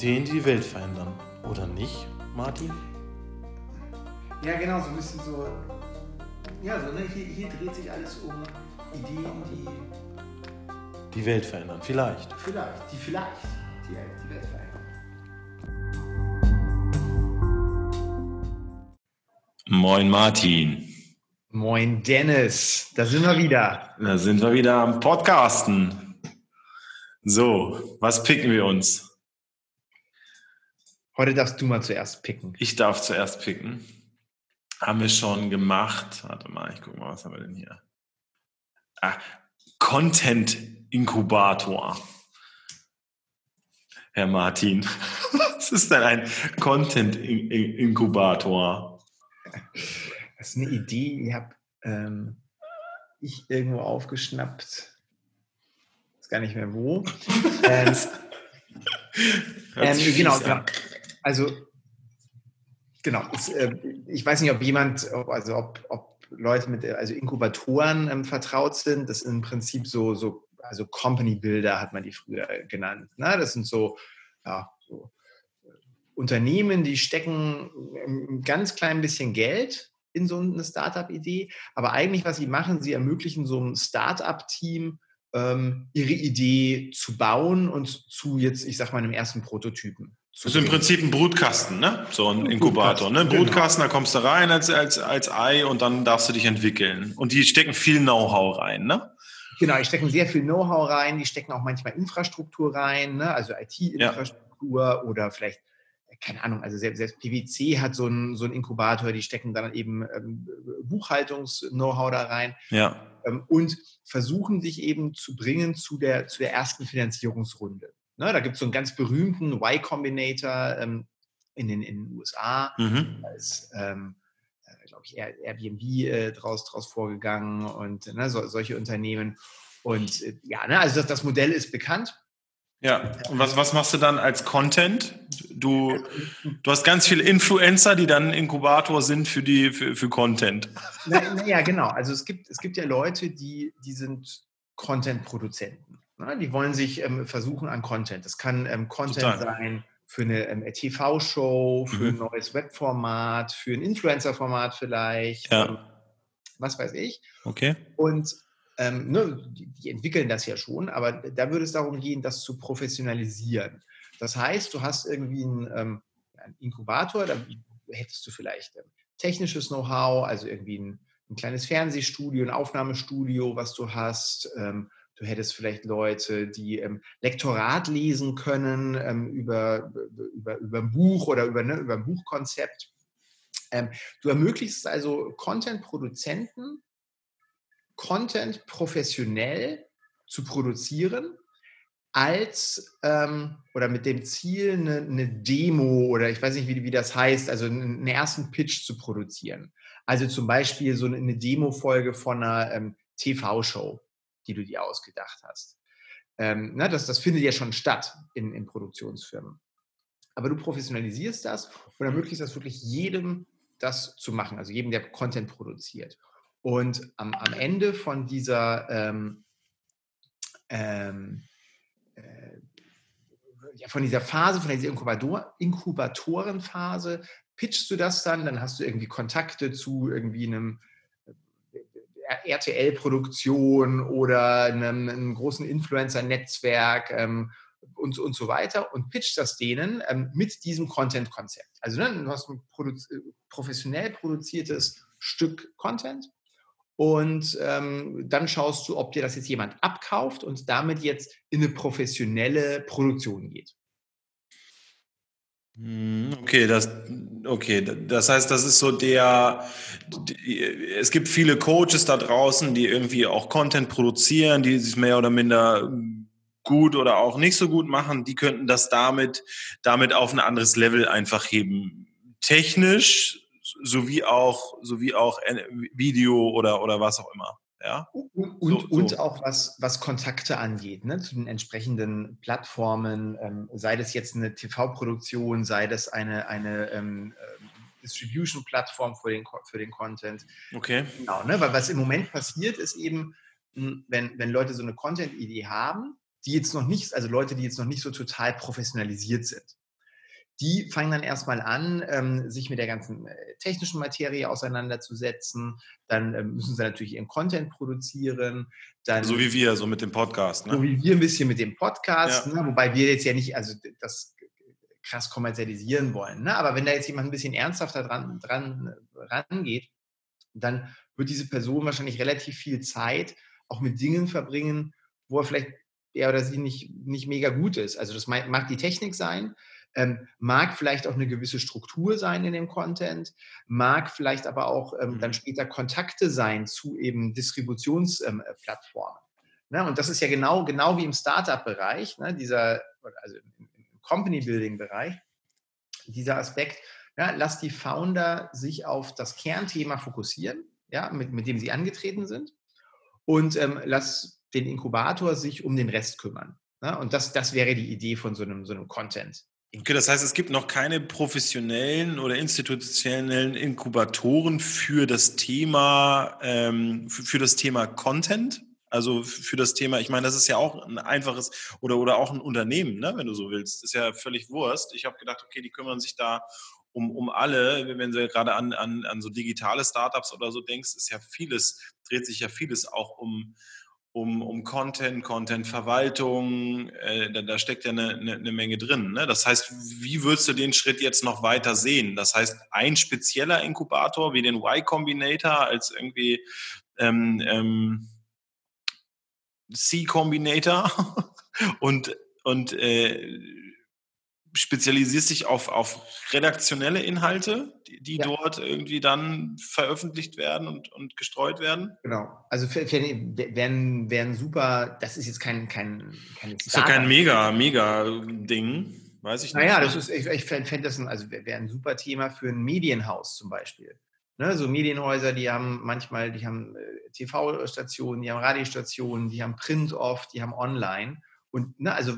Ideen, die die Welt verändern. Oder nicht, Martin? Ja, genau, so ein bisschen so. Ja, so, ne? hier, hier dreht sich alles um Ideen, die. Die Welt verändern, vielleicht. Vielleicht, die vielleicht die, die Welt verändern. Moin Martin. Moin Dennis, da sind wir wieder. Da sind wir wieder am Podcasten. So, was picken wir uns? Heute darfst du mal zuerst picken. Ich darf zuerst picken. Haben wir schon gemacht. Warte mal, ich gucke mal, was haben wir denn hier? Ah, Content Inkubator. Herr Martin, was ist denn ein Content Inkubator? Das ist eine Idee, die habe ähm, ich irgendwo aufgeschnappt. Ich weiß gar nicht mehr wo. ähm, ähm, genau, genau. Also, genau. Es, äh, ich weiß nicht, ob jemand, also ob, ob Leute mit also Inkubatoren ähm, vertraut sind. Das sind im Prinzip so, so also Company Builder hat man die früher genannt. Ne? Das sind so, ja, so äh, Unternehmen, die stecken ein ganz klein bisschen Geld in so eine Startup-Idee. Aber eigentlich, was sie machen, sie ermöglichen so einem Startup-Team, ähm, ihre Idee zu bauen und zu jetzt, ich sag mal, einem ersten Prototypen. Das ist im Prinzip ein Brutkasten, ne? So ein Inkubator, ne? Ein genau. Brutkasten, da kommst du rein als, als, als Ei und dann darfst du dich entwickeln. Und die stecken viel Know-how rein, ne? Genau, die stecken sehr viel Know-how rein, die stecken auch manchmal Infrastruktur rein, ne? also IT-Infrastruktur ja. oder vielleicht, keine Ahnung, also selbst, selbst PwC hat so einen, so einen Inkubator, die stecken dann eben ähm, Buchhaltungs-Know-how da rein. Ja. Ähm, und versuchen sich eben zu bringen zu der, zu der ersten Finanzierungsrunde. Ne, da gibt es so einen ganz berühmten Y Combinator ähm, in, den, in den USA. Mhm. Als, ähm, äh, glaube ich, Airbnb äh, draus, draus vorgegangen und ne, so, solche Unternehmen. Und äh, ja, ne, also das, das Modell ist bekannt. Ja, und was, was machst du dann als Content? Du, du hast ganz viele Influencer, die dann Inkubator sind für, die, für, für Content. Naja, na genau. Also es gibt, es gibt ja Leute, die, die sind Content-Produzenten. Ne? Die wollen sich ähm, versuchen an Content. Das kann ähm, Content Total. sein für eine ähm, TV-Show, für mhm. ein neues Webformat, für ein Influencer-Format vielleicht, ja. Ähm, was weiß ich. Okay. Und ähm, ne, die, die, entwickeln das ja schon, aber da würde es darum gehen, das zu professionalisieren. Das heißt, du hast irgendwie einen, ähm, einen Inkubator, da hättest du vielleicht technisches Know-how, also irgendwie ein, ein, kleines Fernsehstudio, ein Aufnahmestudio, was du hast. Ähm, Du hättest vielleicht Leute, die ähm, Lektorat lesen können ähm, über, über, über ein Buch oder über, ne, über ein Buchkonzept. Ähm, du ermöglichst also Content-Produzenten, Content professionell zu produzieren als ähm, oder mit dem Ziel, eine, eine, Demo oder ich weiß nicht, wie, wie das heißt, also einen ersten Pitch zu produzieren. Also zum Beispiel so eine Demo-Folge von einer ähm, TV-Show die du dir ausgedacht hast. Ähm, na, das, das findet ja schon statt in, in Produktionsfirmen. Aber du professionalisierst das und ermöglichst das wirklich jedem, das zu machen, also jedem, der Content produziert. Und am, am Ende von dieser ähm, ähm, äh, ja, von dieser Phase, von dieser Inkubator, Inkubatorenphase, pitchst du das dann, dann hast du irgendwie Kontakte zu irgendwie einem RTL-Produktion oder einem, einem großen Influencer-Netzwerk ähm, und, und so weiter und pitcht das denen ähm, mit diesem Content-Konzept. Also ne, du hast ein produ professionell produziertes Stück Content und ähm, dann schaust du, ob dir das jetzt jemand abkauft und damit jetzt in eine professionelle Produktion geht. Hm, okay, das, okay, das heißt, das ist so der, es gibt viele Coaches da draußen, die irgendwie auch Content produzieren, die sich mehr oder minder gut oder auch nicht so gut machen, die könnten das damit, damit auf ein anderes Level einfach heben. Technisch sowie auch, sowie auch Video oder, oder was auch immer. Ja? Und, so, und so. auch was, was Kontakte angeht, ne, zu den entsprechenden Plattformen, ähm, sei das jetzt eine TV-Produktion, sei das eine, eine ähm, ähm, Distribution-Plattform für den, für den Content. Okay. Genau, ne, weil was im Moment passiert, ist eben, hm, wenn, wenn Leute so eine Content-Idee haben, die jetzt noch nicht, also Leute, die jetzt noch nicht so total professionalisiert sind. Die fangen dann erstmal an, ähm, sich mit der ganzen äh, technischen Materie auseinanderzusetzen. Dann ähm, müssen sie natürlich ihren Content produzieren. Dann, so wie wir, so mit dem Podcast. Ne? So wie wir ein bisschen mit dem Podcast, ja. ne? wobei wir jetzt ja nicht, also das krass kommerzialisieren wollen. Ne? Aber wenn da jetzt jemand ein bisschen ernsthafter dran, dran rangeht, dann wird diese Person wahrscheinlich relativ viel Zeit auch mit Dingen verbringen, wo er vielleicht er oder sie nicht, nicht mega gut ist. Also das mag die Technik sein, ähm, mag vielleicht auch eine gewisse Struktur sein in dem Content, mag vielleicht aber auch ähm, dann mhm. später Kontakte sein zu eben Distributionsplattformen. Ähm, ne? Und das ist ja genau, genau wie im Startup-Bereich, ne? dieser, also im, Company-Building-Bereich, dieser Aspekt, ja, lass die Founder sich auf das Kernthema fokussieren, ja, mit, mit dem sie angetreten sind und ähm, lass den Inkubator sich um den Rest kümmern. Ja? Und das, das wäre die Idee von so einem, so einem Content. Okay, das heißt, es gibt noch keine professionellen oder institutionellen Inkubatoren für das Thema, ähm, für das Thema Content. Also für das Thema, ich meine, das ist ja auch ein einfaches oder, oder auch ein Unternehmen, ne, wenn du so willst. Das ist ja völlig Wurst. Ich habe gedacht, okay, die kümmern sich da um, um alle. Wenn du gerade an, an, an so digitale Startups oder so denkst, ist ja vieles, dreht sich ja vieles auch um, um, um Content, Content-Verwaltung, äh, da, da, steckt ja eine, eine, eine Menge drin. Ne? Das heißt, wie würdest du den Schritt jetzt noch weiter sehen? Das heißt, ein spezieller Inkubator wie den Y-Combinator als irgendwie ähm, ähm, C-Combinator und, und äh, spezialisierst dich auf, auf redaktionelle Inhalte, die, die ja. dort irgendwie dann veröffentlicht werden und, und gestreut werden? Genau. Also werden, werden super, das ist jetzt kein, kein, kein Das ist ja kein mega, mega Ding. Weiß ich nicht. Naja, das ist, ich, ich fände das ein, also wäre ein super Thema für ein Medienhaus zum Beispiel. Ne, so Medienhäuser, die haben manchmal, die haben äh, TV-Stationen, die haben Radiostationen, die haben Print-Off, die haben Online. Und ne, also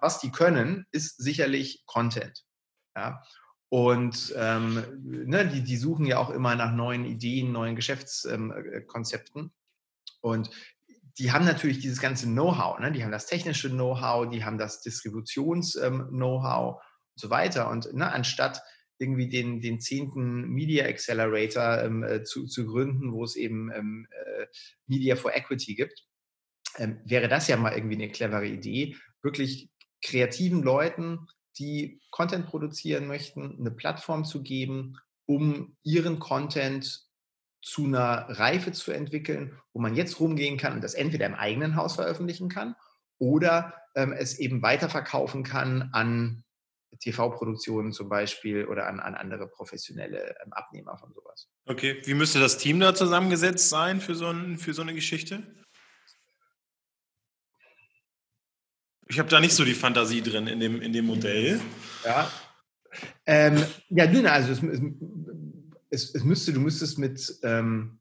was die können, ist sicherlich Content. Ja? Und ähm, ne, die, die suchen ja auch immer nach neuen Ideen, neuen Geschäftskonzepten. Ähm, und die haben natürlich dieses ganze Know-how. Ne? Die haben das technische Know-how, die haben das Distributions-Know-how ähm, und so weiter. Und ne, anstatt irgendwie den, den zehnten Media Accelerator ähm, äh, zu, zu gründen, wo es eben ähm, äh, Media for Equity gibt, ähm, wäre das ja mal irgendwie eine clevere Idee, wirklich kreativen Leuten, die Content produzieren möchten, eine Plattform zu geben, um ihren Content zu einer Reife zu entwickeln, wo man jetzt rumgehen kann und das entweder im eigenen Haus veröffentlichen kann oder ähm, es eben weiterverkaufen kann an TV-Produktionen zum Beispiel oder an, an andere professionelle ähm, Abnehmer von sowas. Okay, wie müsste das Team da zusammengesetzt sein für so, ein, für so eine Geschichte? Ich habe da nicht so die Fantasie drin in dem, in dem Modell. Ja. Ähm, ja, dünner, also es, es, es, müsste, du müsstest mit ähm,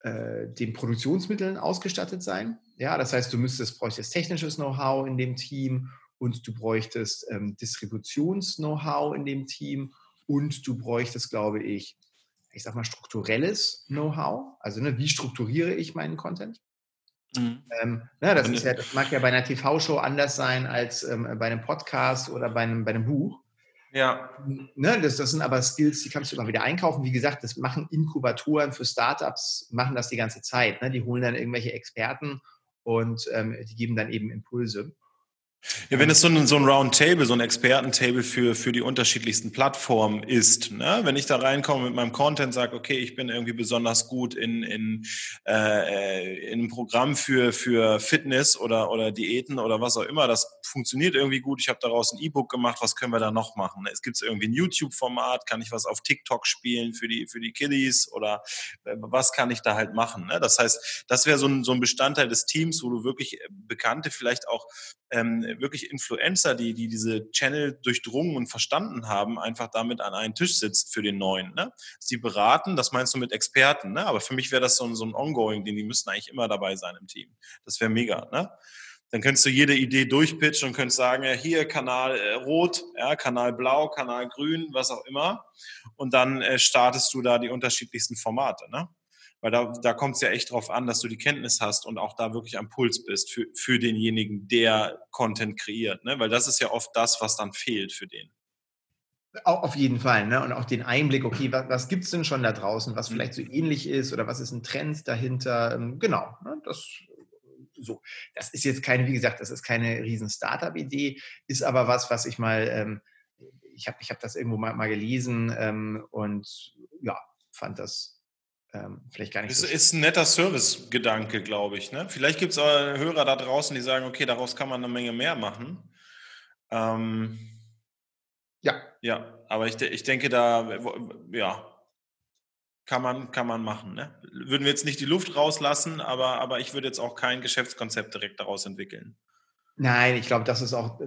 äh, den Produktionsmitteln ausgestattet sein. Ja, das heißt, du müsstest, bräuchtest technisches Know-how in dem Team und du bräuchtest ähm, Distributions-Know-how in dem Team und du bräuchtest, glaube ich, ich sag mal, strukturelles Know-how. Also, ne, wie strukturiere ich meinen Content? Mhm. Ähm, ne, das, ja, das, mag ja bei einer TV-Show anders sein als ähm, bei einem Podcast oder bei einem, bei einem Buch. Ja. Ne, das, das sind aber Skills, die kannst du immer wieder einkaufen. Wie gesagt, das machen Inkubatoren für Startups, machen das die ganze Zeit. Ne? Die holen dann irgendwelche Experten und ähm, die geben dann eben Impulse. Ja, wenn es so ein, so ein Roundtable, so ein Expertentable für, für die unterschiedlichsten Plattformen ist, ne? wenn ich da reinkomme mit meinem Content, sage, okay, ich bin irgendwie besonders gut in, in, äh, in einem Programm für, für Fitness oder, oder Diäten oder was auch immer, das funktioniert irgendwie gut, ich habe daraus ein E-Book gemacht, was können wir da noch machen? Es gibt irgendwie ein YouTube-Format, kann ich was auf TikTok spielen für die, für die Kiddies oder äh, was kann ich da halt machen? Ne? Das heißt, das wäre so ein, so ein Bestandteil des Teams, wo du wirklich Bekannte vielleicht auch ähm, wirklich Influencer, die, die diese Channel durchdrungen und verstanden haben, einfach damit an einen Tisch sitzt für den neuen. Ne? Sie beraten, das meinst du mit Experten, ne? aber für mich wäre das so ein, so ein Ongoing, den die müssten eigentlich immer dabei sein im Team. Das wäre mega. Ne? Dann könntest du jede Idee durchpitchen und könntest sagen, ja, hier Kanal äh, rot, ja, Kanal blau, Kanal grün, was auch immer. Und dann äh, startest du da die unterschiedlichsten Formate. Ne? Weil da, da kommt es ja echt drauf an, dass du die Kenntnis hast und auch da wirklich am Puls bist für, für denjenigen, der Content kreiert. Ne? Weil das ist ja oft das, was dann fehlt für den. Auf jeden Fall, ne? Und auch den Einblick, okay, was, was gibt es denn schon da draußen, was vielleicht so mhm. ähnlich ist oder was ist ein Trend dahinter? Ähm, genau, ne? das so. Das ist jetzt keine, wie gesagt, das ist keine riesen Startup-Idee, ist aber was, was ich mal, ähm, ich habe ich hab das irgendwo mal, mal gelesen ähm, und ja, fand das ähm, vielleicht gar nicht Es so ist ein netter Service-Gedanke, glaube ich. Ne? Vielleicht gibt es Hörer da draußen, die sagen, okay, daraus kann man eine Menge mehr machen. Ähm, ja. Ja, aber ich, ich denke, da, ja, kann man, kann man machen. Ne? Würden wir jetzt nicht die Luft rauslassen, aber, aber ich würde jetzt auch kein Geschäftskonzept direkt daraus entwickeln. Nein, ich glaube, das ist auch,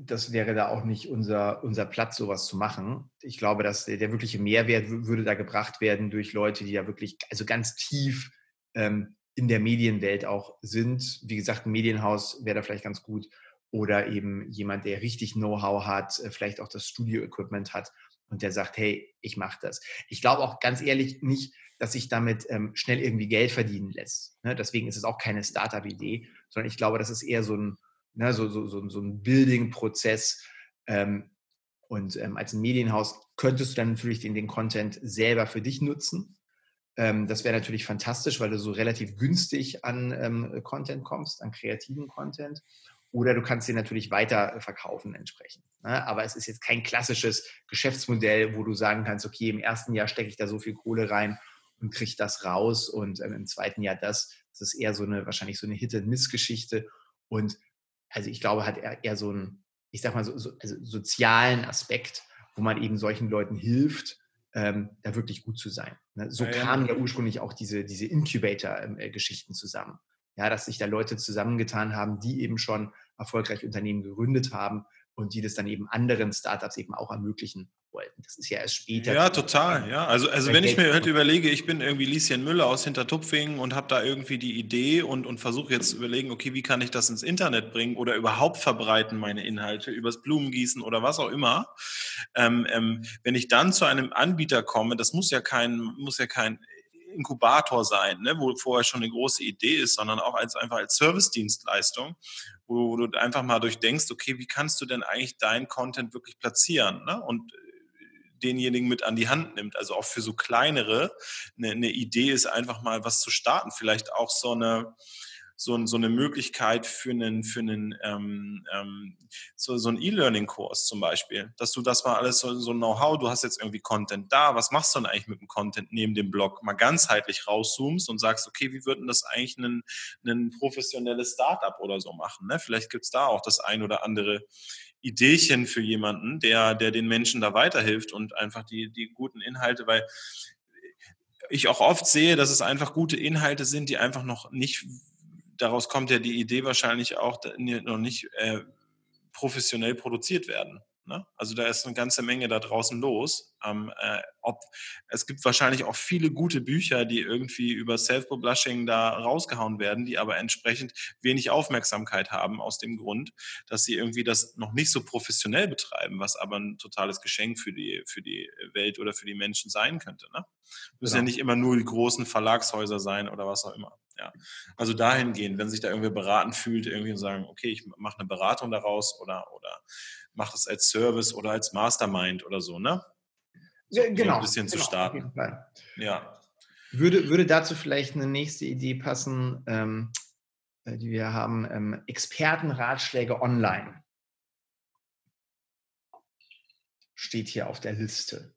das wäre da auch nicht unser, unser Platz, sowas zu machen. Ich glaube, dass der, der wirkliche Mehrwert würde da gebracht werden durch Leute, die da wirklich, also ganz tief ähm, in der Medienwelt auch sind. Wie gesagt, ein Medienhaus wäre da vielleicht ganz gut oder eben jemand, der richtig Know-how hat, äh, vielleicht auch das Studio-Equipment hat und der sagt, hey, ich mache das. Ich glaube auch ganz ehrlich nicht, dass sich damit ähm, schnell irgendwie Geld verdienen lässt. Ne? Deswegen ist es auch keine Startup-Idee, sondern ich glaube, das ist eher so ein, ne, so, so, so, so ein Building-Prozess. Ähm, und ähm, als Medienhaus könntest du dann natürlich den, den Content selber für dich nutzen. Ähm, das wäre natürlich fantastisch, weil du so relativ günstig an ähm, Content kommst, an kreativen Content. Oder du kannst sie natürlich weiter verkaufen entsprechend. Ne? Aber es ist jetzt kein klassisches Geschäftsmodell, wo du sagen kannst, okay, im ersten Jahr stecke ich da so viel Kohle rein und kriege das raus und ähm, im zweiten Jahr das. Das ist eher so eine, wahrscheinlich so eine Hit-and-Miss-Geschichte. Und also ich glaube, hat er eher so einen, ich sag mal, so, so also sozialen Aspekt, wo man eben solchen Leuten hilft, ähm, da wirklich gut zu sein. Ne? So ja, kamen ja ursprünglich auch diese, diese Incubator-Geschichten ähm, zusammen. Ja, dass sich da Leute zusammengetan haben, die eben schon erfolgreich Unternehmen gegründet haben und die das dann eben anderen Startups eben auch ermöglichen wollten. Das ist ja erst später. Ja, total. Ja, also, also wenn ich mir halt überlege, ich bin irgendwie Lieschen Müller aus Hintertupfingen und habe da irgendwie die Idee und, und versuche jetzt zu überlegen, okay, wie kann ich das ins Internet bringen oder überhaupt verbreiten, meine Inhalte, übers Blumengießen oder was auch immer. Ähm, ähm, wenn ich dann zu einem Anbieter komme, das muss ja kein, muss ja kein Inkubator sein, ne, wo vorher schon eine große Idee ist, sondern auch als einfach als Service-Dienstleistung wo, wo, du einfach mal durchdenkst, okay, wie kannst du denn eigentlich deinen Content wirklich platzieren ne? und denjenigen mit an die Hand nimmt. Also auch für so kleinere eine, eine Idee ist einfach mal was zu starten, vielleicht auch so eine so, so eine Möglichkeit für einen, für einen ähm, ähm, so, so einen E-Learning-Kurs zum Beispiel, dass du das mal alles so, so Know-how, du hast jetzt irgendwie Content da, was machst du denn eigentlich mit dem Content neben dem Blog, mal ganzheitlich rauszoomst und sagst, okay, wie würden das eigentlich ein, ein professionelles Startup oder so machen? Ne? Vielleicht gibt's da auch das ein oder andere Ideechen für jemanden, der, der den Menschen da weiterhilft und einfach die, die guten Inhalte, weil ich auch oft sehe, dass es einfach gute Inhalte sind, die einfach noch nicht daraus kommt ja die Idee wahrscheinlich auch noch nicht äh, professionell produziert werden. Ne? Also da ist eine ganze Menge da draußen los. Ähm, äh, ob, es gibt wahrscheinlich auch viele gute Bücher, die irgendwie über Self-Publishing da rausgehauen werden, die aber entsprechend wenig Aufmerksamkeit haben aus dem Grund, dass sie irgendwie das noch nicht so professionell betreiben, was aber ein totales Geschenk für die, für die Welt oder für die Menschen sein könnte. Ne? Müssen genau. ja nicht immer nur die großen Verlagshäuser sein oder was auch immer. Ja. Also dahingehend, wenn sich da irgendwie beraten fühlt, irgendwie sagen, okay, ich mache eine Beratung daraus oder, oder mache das als Service oder als Mastermind oder so, ne? So, ja, genau. So ein bisschen genau, zu starten. Ja. Würde, würde dazu vielleicht eine nächste Idee passen, ähm, äh, die wir haben, ähm, Expertenratschläge online. Steht hier auf der Liste.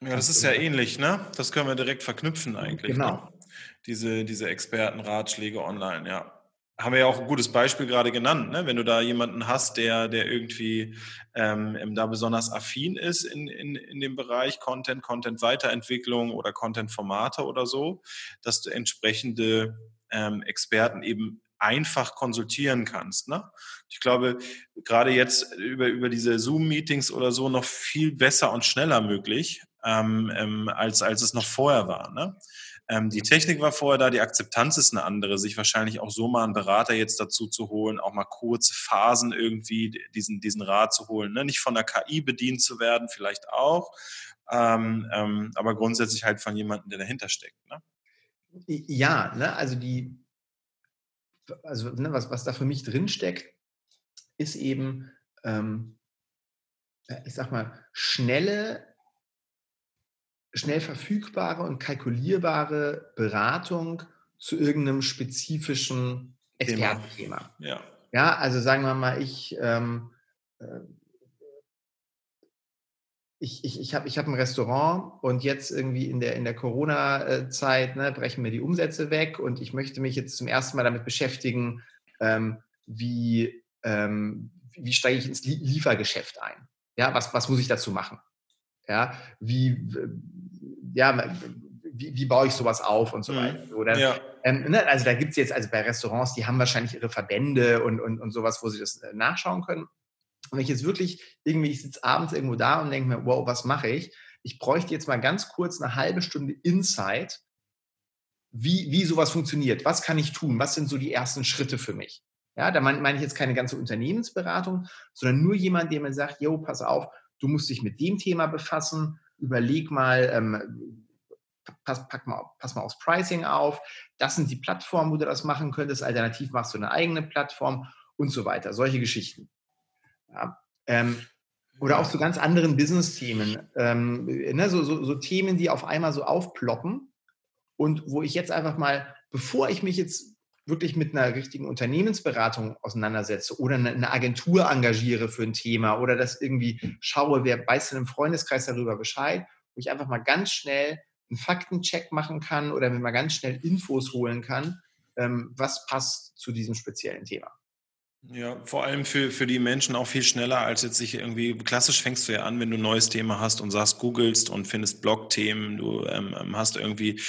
Ja, das ist ja ähnlich, ne? Das können wir direkt verknüpfen eigentlich. Genau. Ne? Diese, diese Expertenratschläge online, ja. Haben wir ja auch ein gutes Beispiel gerade genannt, ne? wenn du da jemanden hast, der, der irgendwie ähm, da besonders affin ist in, in, in dem Bereich Content, Content-Weiterentwicklung oder Content-Formate oder so, dass du entsprechende ähm, Experten eben einfach konsultieren kannst. Ne? Ich glaube, gerade jetzt über, über diese Zoom-Meetings oder so noch viel besser und schneller möglich, ähm, ähm, als, als es noch vorher war. Ne? Ähm, die Technik war vorher da, die Akzeptanz ist eine andere, sich wahrscheinlich auch so mal einen Berater jetzt dazu zu holen, auch mal kurze Phasen irgendwie diesen, diesen Rat zu holen. Ne? Nicht von der KI bedient zu werden, vielleicht auch, ähm, ähm, aber grundsätzlich halt von jemandem, der dahinter steckt. Ne? Ja, ne? also die, also ne, was, was da für mich drinsteckt, ist eben, ähm, ich sag mal, schnelle, schnell verfügbare und kalkulierbare Beratung zu irgendeinem spezifischen Expertenthema. Ja. ja, also sagen wir mal, ich, ähm, äh, ich, ich, ich habe ich hab ein Restaurant und jetzt irgendwie in der, in der Corona-Zeit ne, brechen mir die Umsätze weg und ich möchte mich jetzt zum ersten Mal damit beschäftigen, ähm, wie, ähm, wie steige ich ins Liefergeschäft ein? Ja, was, was muss ich dazu machen? Ja, wie, ja, wie, wie baue ich sowas auf und so mhm. weiter. Oder, ja. ähm, ne, also da gibt es jetzt, also bei Restaurants, die haben wahrscheinlich ihre Verbände und, und, und sowas, wo sie das äh, nachschauen können. Und wenn ich jetzt wirklich irgendwie, ich sitze abends irgendwo da und denke mir, wow, was mache ich? Ich bräuchte jetzt mal ganz kurz eine halbe Stunde Insight, wie, wie sowas funktioniert. Was kann ich tun? Was sind so die ersten Schritte für mich? Ja, da meine ich jetzt keine ganze Unternehmensberatung, sondern nur jemand, der mir sagt, yo, pass auf, du musst dich mit dem Thema befassen, überleg mal, ähm, pass, pack mal, pass mal aufs Pricing auf, das sind die Plattformen, wo du das machen könntest, alternativ machst du eine eigene Plattform und so weiter, solche Geschichten. Ja, ähm, oder auch zu so ganz anderen Business-Themen, ähm, ne, so, so, so Themen, die auf einmal so aufploppen und wo ich jetzt einfach mal, bevor ich mich jetzt wirklich mit einer richtigen Unternehmensberatung auseinandersetze oder eine Agentur engagiere für ein Thema oder das irgendwie schaue, wer weiß denn im Freundeskreis darüber Bescheid, wo ich einfach mal ganz schnell einen Faktencheck machen kann oder mir mal ganz schnell Infos holen kann, ähm, was passt zu diesem speziellen Thema. Ja, vor allem für, für die Menschen auch viel schneller, als jetzt sich irgendwie, klassisch fängst du ja an, wenn du ein neues Thema hast und sagst, googelst und findest Blog-Themen, du ähm, ähm, hast irgendwie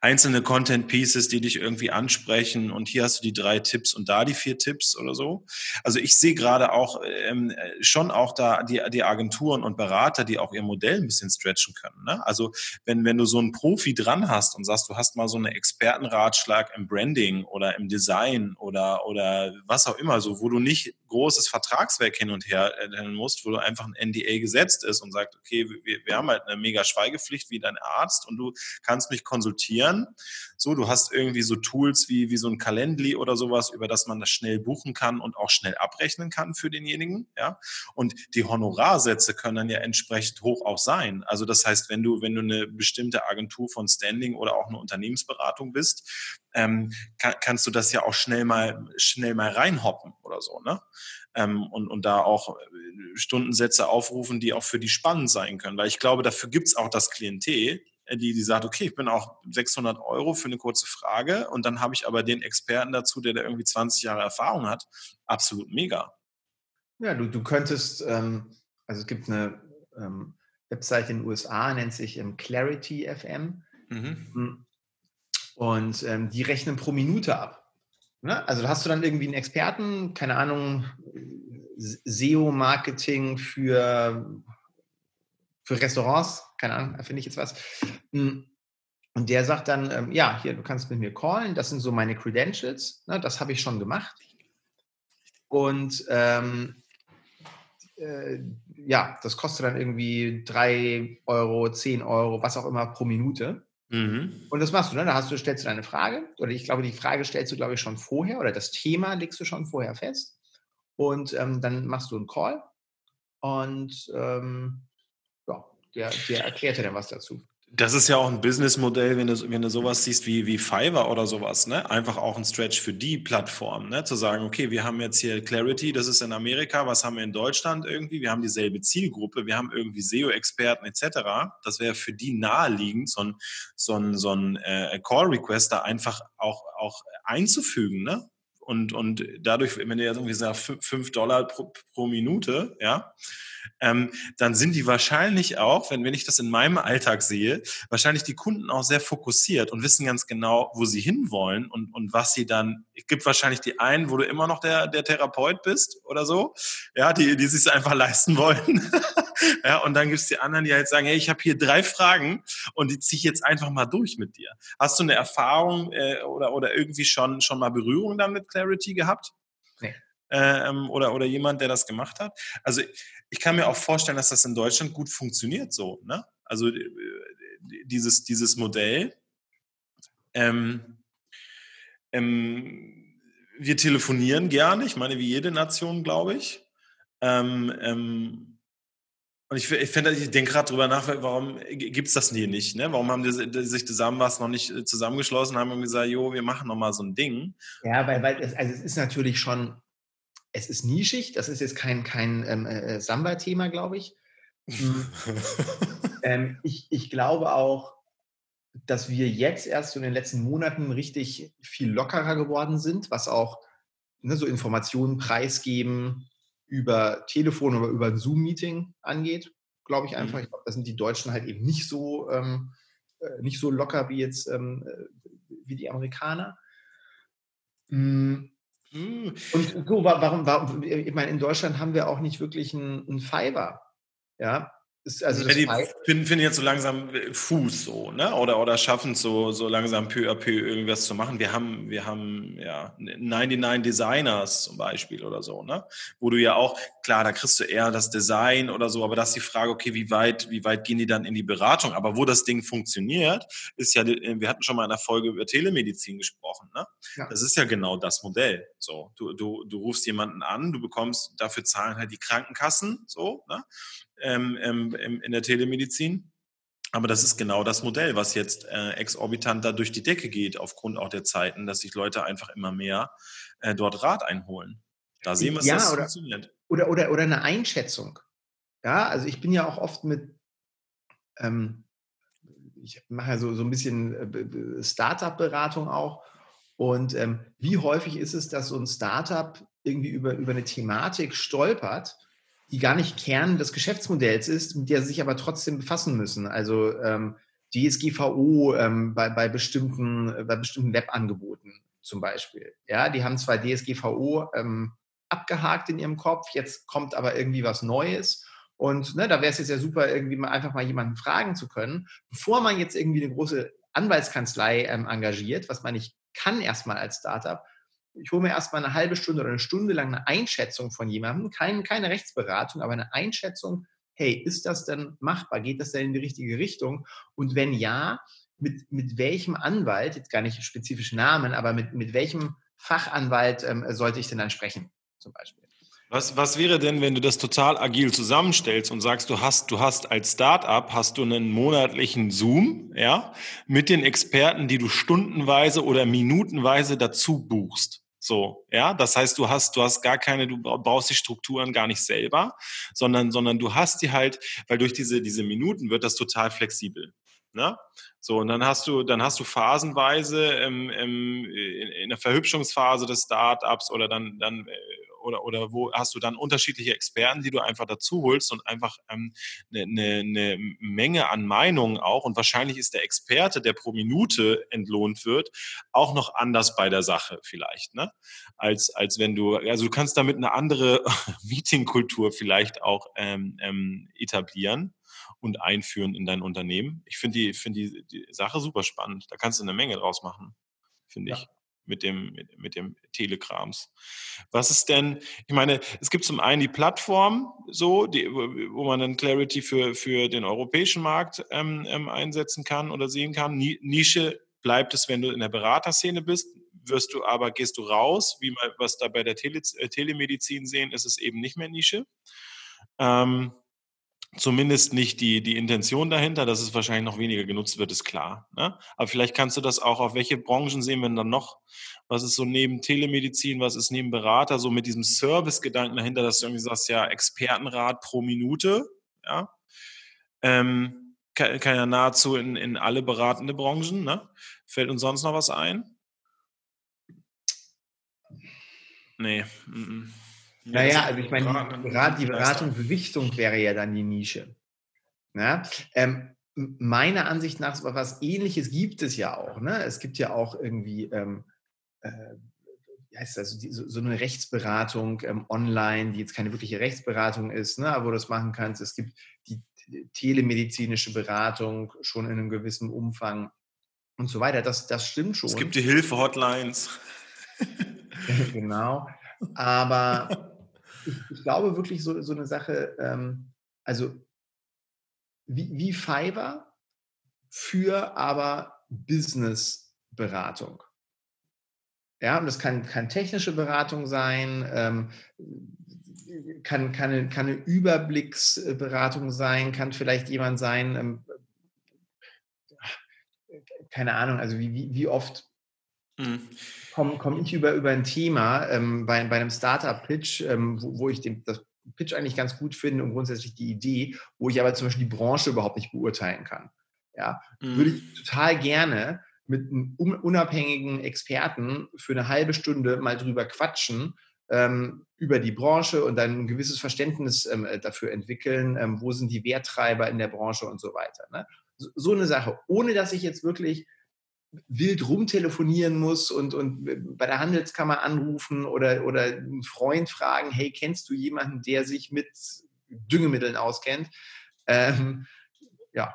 einzelne Content-Pieces, die dich irgendwie ansprechen und hier hast du die drei Tipps und da die vier Tipps oder so. Also ich sehe gerade auch ähm, schon auch da die, die Agenturen und Berater, die auch ihr Modell ein bisschen stretchen können. Ne? Also wenn, wenn du so einen Profi dran hast und sagst, du hast mal so einen Expertenratschlag im Branding oder im Design oder, oder was auch immer, so wo du nicht großes Vertragswerk hin und her ändern musst, wo du einfach ein NDA gesetzt ist und sagt, okay, wir, wir haben halt eine mega Schweigepflicht wie dein Arzt und du kannst mich konsultieren. So, du hast irgendwie so Tools wie, wie so ein Calendly oder sowas, über das man das schnell buchen kann und auch schnell abrechnen kann für denjenigen, ja. Und die Honorarsätze können dann ja entsprechend hoch auch sein. Also das heißt, wenn du, wenn du eine bestimmte Agentur von Standing oder auch eine Unternehmensberatung bist, ähm, kann, kannst du das ja auch schnell mal, schnell mal reinhoppen oder so, ne? Ähm, und, und da auch äh, Stundensätze aufrufen, die auch für die spannend sein können. Weil ich glaube, dafür gibt es auch das Klientel, äh, die, die sagt, okay, ich bin auch 600 Euro für eine kurze Frage und dann habe ich aber den Experten dazu, der da irgendwie 20 Jahre Erfahrung hat. Absolut mega. Ja, du, du könntest, ähm, also es gibt eine ähm, Website in den USA, nennt sich ähm, Clarity FM. Mhm. Und ähm, die rechnen pro Minute ab. Ne? Also hast du dann irgendwie einen Experten, keine Ahnung, SEO-Marketing für, für Restaurants, keine Ahnung, finde ich jetzt was. Hm. Und der sagt dann, ähm, ja, hier, du kannst mit mir callen, das sind so meine Credentials, ne? das habe ich schon gemacht. Und ähm, äh, ja, das kostet dann irgendwie 3 Euro, 10 Euro, was auch immer pro Minute. Mhm. Und das machst du, ne? Da hast du, stellst du deine Frage, oder ich glaube, die Frage stellst du, glaube ich, schon vorher, oder das Thema legst du schon vorher fest. Und ähm, dann machst du einen Call und ähm, ja, der, der erklärt dir dann was dazu. Das ist ja auch ein Businessmodell, wenn du, wenn du sowas siehst wie, wie Fiverr oder sowas, ne? Einfach auch ein Stretch für die Plattform, ne? Zu sagen, okay, wir haben jetzt hier Clarity, das ist in Amerika, was haben wir in Deutschland irgendwie? Wir haben dieselbe Zielgruppe, wir haben irgendwie SEO-Experten etc. Das wäre für die naheliegend, so ein, so ein, so ein äh, Call-Request da einfach auch, auch einzufügen, ne? Und, und dadurch, wenn du jetzt irgendwie sagst, fünf Dollar pro, pro Minute, ja, ähm, dann sind die wahrscheinlich auch, wenn, wenn ich das in meinem Alltag sehe, wahrscheinlich die Kunden auch sehr fokussiert und wissen ganz genau, wo sie hinwollen und, und was sie dann, es gibt wahrscheinlich die einen, wo du immer noch der, der Therapeut bist oder so, ja, die, die sich einfach leisten wollen. ja, und dann gibt es die anderen, die halt sagen, hey, ich habe hier drei Fragen und die ziehe ich jetzt einfach mal durch mit dir. Hast du eine Erfahrung äh, oder, oder irgendwie schon, schon mal Berührung dann mit Clarity gehabt? Nee. Ähm, oder, oder jemand, der das gemacht hat. Also ich kann mir auch vorstellen, dass das in Deutschland gut funktioniert so. Ne? Also äh, dieses, dieses Modell. Ähm, ähm, wir telefonieren gerne, ich meine, wie jede Nation, glaube ich. Ähm, ähm, Und ich, ich ich denke gerade drüber nach, warum gibt es das nie nicht? Ne? Warum haben die, die sich zusammen was noch nicht äh, zusammengeschlossen haben und gesagt, jo, wir machen noch mal so ein Ding? Ja, weil, weil es, also es ist natürlich schon, es ist nischig, das ist jetzt kein, kein ähm, äh, äh Samba-Thema, glaube ich. Hm. ähm, ich. Ich glaube auch, dass wir jetzt erst so in den letzten Monaten richtig viel lockerer geworden sind, was auch ne, so Informationen preisgeben, über Telefon oder über ein Zoom-Meeting angeht, glaube ich einfach. Mhm. Ich glaube, da sind die Deutschen halt eben nicht so, ähm, äh, nicht so locker wie jetzt ähm, äh, wie die Amerikaner. Mhm. Und so, warum, warum, ich meine, in Deutschland haben wir auch nicht wirklich einen, einen Fiverr. Ja, ist also ja, die finden, finden, jetzt so langsam äh, Fuß so, ne? Oder, oder schaffen es so, so langsam peu à peu irgendwas zu machen. Wir haben, wir haben ja 99 Designers zum Beispiel oder so, ne? Wo du ja auch, klar, da kriegst du eher das Design oder so, aber das ist die Frage, okay, wie weit, wie weit gehen die dann in die Beratung? Aber wo das Ding funktioniert, ist ja, wir hatten schon mal in einer Folge über Telemedizin gesprochen, ne? Ja. Das ist ja genau das Modell. So, du, du, du rufst jemanden an, du bekommst, dafür zahlen halt die Krankenkassen, so, ne? Ähm, ähm, in der Telemedizin. Aber das ist genau das Modell, was jetzt äh, exorbitant da durch die Decke geht, aufgrund auch der Zeiten, dass sich Leute einfach immer mehr äh, dort Rat einholen. Da sehen wir, es, ja, das oder, funktioniert. Oder, oder, oder eine Einschätzung. Ja, also ich bin ja auch oft mit, ähm, ich mache ja so, so ein bisschen äh, Startup-Beratung auch. Und ähm, wie häufig ist es, dass so ein Startup irgendwie über, über eine Thematik stolpert die gar nicht Kern des Geschäftsmodells ist, mit der sie sich aber trotzdem befassen müssen. Also ähm, DSGVO ähm, bei, bei, bestimmten, bei bestimmten Webangeboten zum Beispiel. Ja, die haben zwar DSGVO ähm, abgehakt in ihrem Kopf, jetzt kommt aber irgendwie was Neues. Und ne, da wäre es jetzt ja super, irgendwie mal einfach mal jemanden fragen zu können, bevor man jetzt irgendwie eine große Anwaltskanzlei ähm, engagiert, was man nicht kann erstmal als Startup, ich hole mir erstmal eine halbe Stunde oder eine Stunde lang eine Einschätzung von jemandem, kein, keine Rechtsberatung, aber eine Einschätzung, hey, ist das denn machbar? Geht das denn in die richtige Richtung? Und wenn ja, mit, mit welchem Anwalt, jetzt gar nicht spezifisch Namen, aber mit, mit welchem Fachanwalt ähm, sollte ich denn dann sprechen, zum Beispiel? Was, was wäre denn, wenn du das total agil zusammenstellst und sagst, du hast, du hast als Startup hast du einen monatlichen Zoom, ja, mit den Experten, die du stundenweise oder minutenweise dazu buchst. So, ja, das heißt, du hast, du hast gar keine, du baust die Strukturen gar nicht selber, sondern, sondern du hast die halt, weil durch diese, diese Minuten wird das total flexibel. Ne? So, und dann hast du, dann hast du phasenweise ähm, ähm, in, in der Verhübschungsphase des Startups oder dann, dann äh, oder, oder wo hast du dann unterschiedliche Experten, die du einfach dazu holst und einfach ähm, eine, eine, eine Menge an Meinungen auch und wahrscheinlich ist der Experte, der pro Minute entlohnt wird, auch noch anders bei der Sache vielleicht, ne? Als, als wenn du, also du kannst damit eine andere Meetingkultur vielleicht auch ähm, ähm, etablieren und einführen in dein Unternehmen. Ich finde die, finde die, die Sache super spannend. Da kannst du eine Menge draus machen, finde ja. ich mit dem, mit, dem Telegrams. Was ist denn, ich meine, es gibt zum einen die Plattform, so, die, wo man dann Clarity für, für den europäischen Markt ähm, ähm, einsetzen kann oder sehen kann. Nische bleibt es, wenn du in der Beraterszene bist, wirst du aber, gehst du raus, wie wir was da bei der Tele, äh, Telemedizin sehen, ist es eben nicht mehr Nische. Ähm, zumindest nicht die, die Intention dahinter, dass es wahrscheinlich noch weniger genutzt wird, ist klar. Ne? Aber vielleicht kannst du das auch, auf welche Branchen sehen wir dann noch? Was ist so neben Telemedizin, was ist neben Berater, so mit diesem Service-Gedanken dahinter, dass du irgendwie sagst, ja, Expertenrat pro Minute, ja. Ähm, kann, kann, ja nahezu in, in alle beratende Branchen, ne? Fällt uns sonst noch was ein? Nee. Mm -mm. Naja, also ich meine, die, Berat, die Beratungsgewichtung wäre ja dann die Nische. Ja? Ähm, meiner Ansicht nach, was ähnliches gibt es ja auch. Ne? Es gibt ja auch irgendwie, ähm, äh, wie heißt das, die, so, so, eine Rechtsberatung ähm, online, die jetzt keine wirkliche Rechtsberatung ist, ne? wo du das machen kannst. Es gibt die, die telemedizinische Beratung schon in einem gewissen Umfang und so weiter. Das, das stimmt schon. Es gibt die Hilfe-Hotlines. genau. Aber ich, ich, glaube wirklich so, so eine Sache, ähm, also wie, wie Fiverr für aber Business-Beratung. Ja, und das kann, kann technische Beratung sein. Ähm, kann, kann, eine, kann eine Überblicksberatung sein, kann vielleicht jemand sein, ähm, keine Ahnung, also wie, wie, wie oft mhm. komme komm ich über, über ein Thema ähm, bei, bei einem Startup-Pitch, ähm, wo, wo ich den, das Pitch eigentlich ganz gut finde und grundsätzlich die Idee, wo ich aber zum Beispiel die Branche überhaupt nicht beurteilen kann. Ja, mhm. würde ich total gerne mit einem unabhängigen Experten für eine halbe Stunde mal drüber quatschen, ähm, über die Branche und dann ein gewisses Verständnis ähm, äh, dafür entwickeln, ähm, wo sind die Werttreiber in der Branche und so weiter. Ne? So, so, eine Sache, ohne dass ich jetzt wirklich wild rumtelefonieren muss und, und bei der Handelskammer anrufen oder, oder einen Freund fragen, hey, kennst du jemanden, der sich mit Düngemitteln auskennt? Ähm, ja,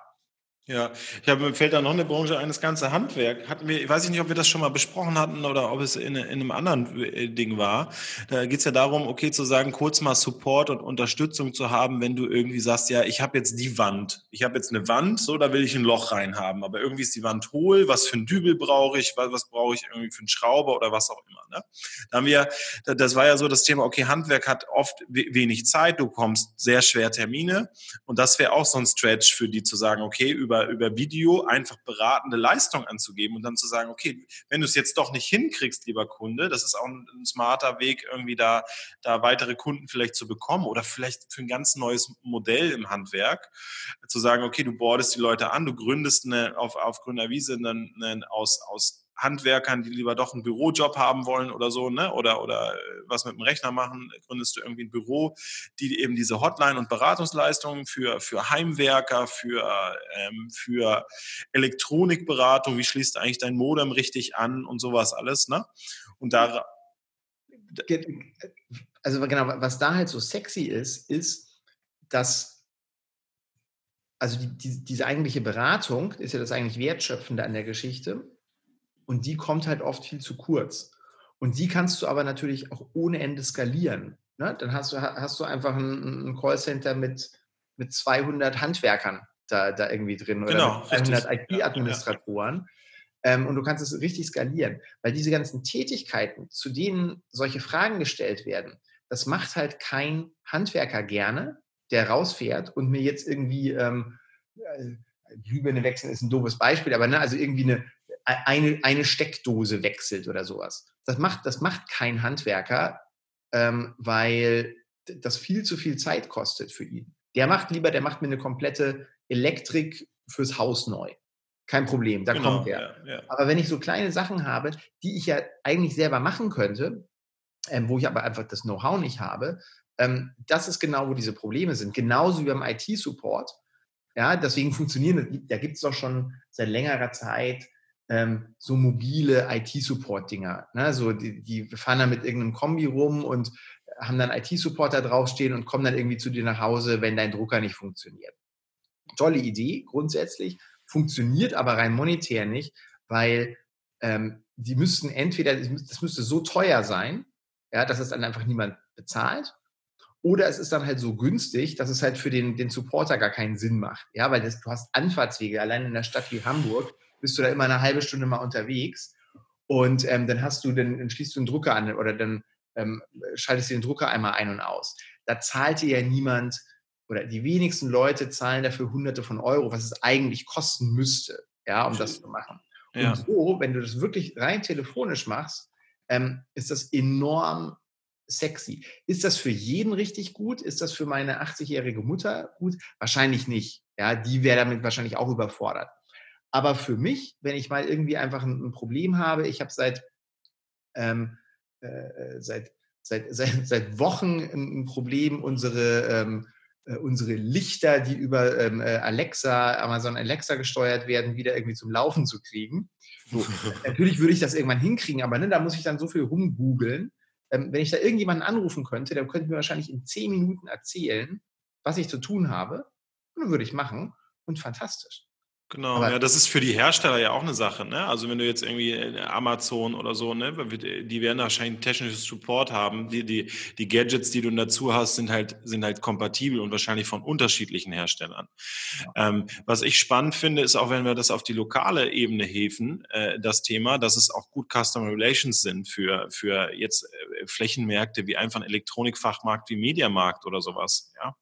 ja, ich habe, mir fällt da noch eine Branche ein, das ganze Handwerk. Hatten wir, ich weiß nicht, ob wir das schon mal besprochen hatten oder ob es in, in einem anderen äh, Ding war. Da geht es ja darum, okay, zu sagen, kurz mal Support und Unterstützung zu haben, wenn du irgendwie sagst, ja, ich habe jetzt die Wand. Ich habe jetzt eine Wand, so, da will ich ein Loch reinhaben. Aber irgendwie ist die Wand hohl, was für ein Dübel brauche ich, was, was brauche ich irgendwie für einen Schrauber oder was auch immer. Ne? Da haben wir, das war ja so das Thema, okay, Handwerk hat oft wenig Zeit, du kommst sehr schwer Termine. Und das wäre auch so ein Stretch für die zu sagen, okay, über über, über Video einfach beratende Leistung anzugeben und dann zu sagen, okay, wenn du es jetzt doch nicht hinkriegst, lieber Kunde, das ist auch ein, ein smarter Weg, irgendwie da, da weitere Kunden vielleicht zu bekommen oder vielleicht für ein ganz neues Modell im Handwerk, zu sagen, okay, du bordest die Leute an, du gründest eine, auf, auf grüner Wiese einen, einen aus, aus Handwerkern, die lieber doch einen Bürojob haben wollen oder so, ne? Oder, oder äh, was mit dem Rechner machen, gründest du irgendwie ein Büro, die eben diese Hotline- und Beratungsleistungen für, für Heimwerker, für, ähm, für Elektronikberatung, wie schließt eigentlich dein Modem richtig an und sowas alles, ne? Und da. Also genau, was da halt so sexy ist, ist, dass also die, die, diese eigentliche Beratung ist ja das eigentlich Wertschöpfende an der Geschichte und die kommt halt oft viel zu kurz. Und die kannst du aber natürlich auch ohne Ende skalieren. Ne? Dann hast du, hast du einfach ein, ein Callcenter mit, mit 200 Handwerkern da, da irgendwie drin genau, oder 200 IT-Administratoren. Ja, ja. Ähm, und du kannst es richtig skalieren, weil diese ganzen Tätigkeiten, zu denen solche Fragen gestellt werden, das macht halt kein Handwerker gerne, der rausfährt und mir jetzt irgendwie ähm, äh, Glühbirne wechseln ist ein doofes Beispiel, aber ne, also irgendwie eine, eine, eine Steckdose wechselt oder sowas. Das macht, das macht kein Handwerker, ähm, weil das viel zu viel Zeit kostet für ihn. Der macht lieber, der macht mir eine komplette Elektrik fürs Haus neu. Kein Problem, da genau, kommt er. Ja, ja. Aber wenn ich so kleine Sachen habe, die ich ja eigentlich selber machen könnte, ähm, wo ich aber einfach das Know-how nicht habe, ähm, das ist genau, wo diese Probleme sind. Genauso wie beim IT-Support. Ja, deswegen funktionieren, da gibt es doch schon seit längerer Zeit ähm, so mobile IT-Support-Dinger. Ne? So, die, die fahren dann mit irgendeinem Kombi rum und haben dann IT-Supporter draufstehen und kommen dann irgendwie zu dir nach Hause, wenn dein Drucker nicht funktioniert. Tolle Idee, grundsätzlich, funktioniert aber rein monetär nicht, weil ähm, die müssten entweder, das müsste so teuer sein, ja, dass es dann einfach niemand bezahlt, oder es ist dann halt so günstig, dass es halt für den, den Supporter gar keinen Sinn macht. Ja, weil das, du hast Anfahrtswege, allein in einer Stadt wie Hamburg, bist du da immer eine halbe Stunde mal unterwegs und ähm, dann hast du, dann, dann, schließt du einen Drucker an oder dann ähm, schaltest du den Drucker einmal ein und aus. Da zahlt dir ja niemand oder die wenigsten Leute zahlen dafür Hunderte von Euro, was es eigentlich kosten müsste, ja, um das zu machen. Ja. Und so, wenn du das wirklich rein telefonisch machst, ähm, ist das enorm sexy. Ist das für jeden richtig gut? Ist das für meine 80-jährige Mutter gut? Wahrscheinlich nicht. Ja, die wäre damit wahrscheinlich auch überfordert. Aber für mich, wenn ich mal irgendwie einfach ein, ein Problem habe, ich habe seit, ähm, äh, seit, seit, seit, seit Wochen ein, Problem, unsere, ähm, äh, unsere Lichter, die über ähm, äh, Alexa, Amazon Alexa gesteuert werden, wieder irgendwie zum Laufen zu kriegen. So, natürlich würde ich das irgendwann hinkriegen, aber ne, da muss ich dann so viel rumgoogeln. Ähm, wenn ich da irgendjemanden anrufen könnte, der könnte mir wahrscheinlich in zehn Minuten erzählen, was ich zu tun habe. Und dann würde ich machen und fantastisch. Genau, Aber ja, das ist für die Hersteller ja auch eine Sache. Ne? Also wenn du jetzt irgendwie äh, Amazon oder so, ne, die werden wahrscheinlich technisches Support haben. Die, die, die Gadgets, die du dazu hast, sind halt, sind halt kompatibel und wahrscheinlich von unterschiedlichen Herstellern. Ja. Ähm, was ich spannend finde, ist auch, wenn wir das auf die lokale Ebene hefen, äh, das Thema, dass es auch gut Customer Relations sind für, für jetzt äh, Flächenmärkte wie einfach ein Elektronikfachmarkt wie Mediamarkt oder sowas. Ja?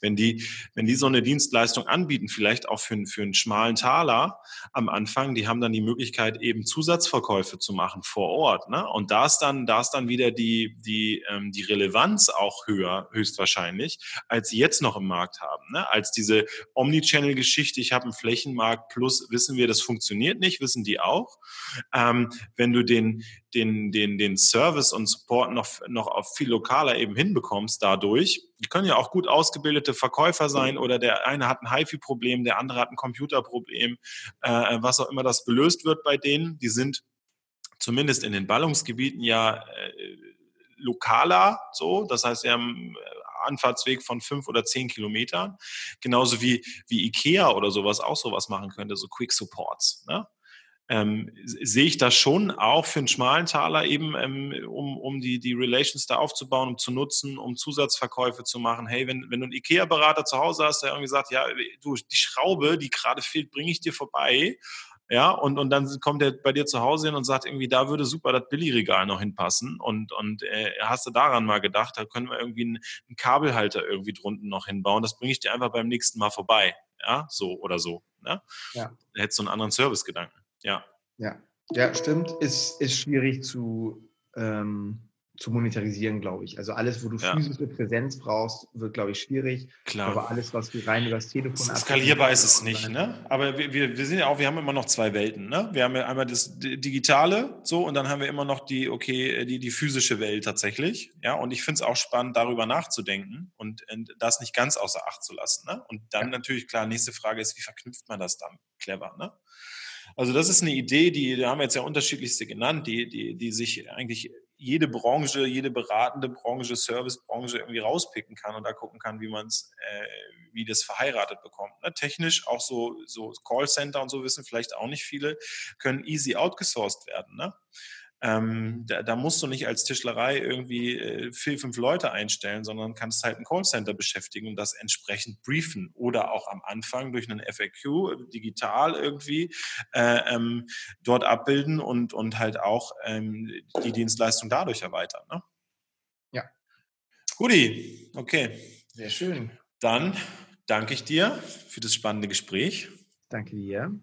Wenn die, wenn die so eine Dienstleistung anbieten, vielleicht auch für, für einen schmalen Taler am Anfang, die haben dann die Möglichkeit, eben Zusatzverkäufe zu machen vor Ort. Ne? Und da ist dann, da ist dann wieder die, die, ähm, die Relevanz auch höher, höchstwahrscheinlich, als sie jetzt noch im Markt haben. Ne? Als diese Omnichannel-Geschichte, ich habe einen Flächenmarkt plus, wissen wir, das funktioniert nicht, wissen die auch. Ähm, wenn du den, den, den, den Service und Support noch, noch auf viel lokaler eben hinbekommst dadurch. Die können ja auch gut ausgebildete Verkäufer sein oder der eine hat ein HiFi-Problem, der andere hat ein Computerproblem, äh, was auch immer das gelöst wird bei denen. Die sind zumindest in den Ballungsgebieten ja äh, lokaler so. Das heißt, sie haben äh, Anfahrtsweg von fünf oder zehn Kilometern. Genauso wie, wie Ikea oder sowas auch sowas machen könnte, so Quick Supports. Ne? Ähm, sehe ich das schon auch für einen schmalen Taler eben, ähm, um, um die, die Relations da aufzubauen, um zu nutzen, um Zusatzverkäufe zu machen. Hey, wenn, wenn du einen IKEA-Berater zu Hause hast, der irgendwie sagt, ja, du, die Schraube, die gerade fehlt, bringe ich dir vorbei. Ja, und, und dann kommt er bei dir zu Hause hin und sagt irgendwie, da würde super das Billigregal noch hinpassen. Und, und äh, hast du daran mal gedacht, da können wir irgendwie einen, einen Kabelhalter irgendwie drunten noch hinbauen. Das bringe ich dir einfach beim nächsten Mal vorbei. Ja, so oder so. Ne? Ja. Da hättest du einen anderen Servicegedanken. Ja. Ja, ja stimmt. Ist, ist schwierig zu, ähm, zu monetarisieren, glaube ich. Also alles, wo du ja. physische Präsenz brauchst, wird, glaube ich, schwierig. Klar. Aber alles, was du rein über das Telefon Skalierbar ist es nicht, ne? Aber wir, wir, wir sind ja auch, wir haben immer noch zwei Welten, ne? Wir haben ja einmal das Digitale, so, und dann haben wir immer noch die, okay, die, die physische Welt tatsächlich. Ja, und ich finde es auch spannend, darüber nachzudenken und, und, das nicht ganz außer Acht zu lassen. Ne? Und dann ja. natürlich, klar, nächste Frage ist, wie verknüpft man das dann? Clever, ne? Also das ist eine Idee, die, da haben wir jetzt ja unterschiedlichste genannt, die, die, die sich eigentlich jede Branche, jede beratende Branche, Servicebranche irgendwie rauspicken kann und da gucken kann, wie man es, äh, wie das verheiratet bekommt. Ne? Technisch auch so, so Callcenter und so wissen vielleicht auch nicht viele, können easy outgesourced werden. Ne? Ähm, da, da, musst du nicht als Tischlerei irgendwie äh, vier, fünf Leute einstellen, sondern kannst halt ein Callcenter beschäftigen und das entsprechend briefen oder auch am Anfang durch einen FAQ äh, digital irgendwie äh, ähm, dort abbilden und, und halt auch ähm, die Dienstleistung dadurch erweitern. Ne? Ja. Guti, okay. Sehr schön. Dann danke ich dir für das spannende Gespräch. Danke dir.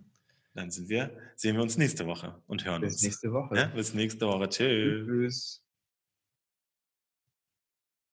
Dann sind wir, sehen wir uns nächste Woche und hören bis uns. Bis nächste Woche. Ja, bis nächste Woche. Tschüss. Tschüss.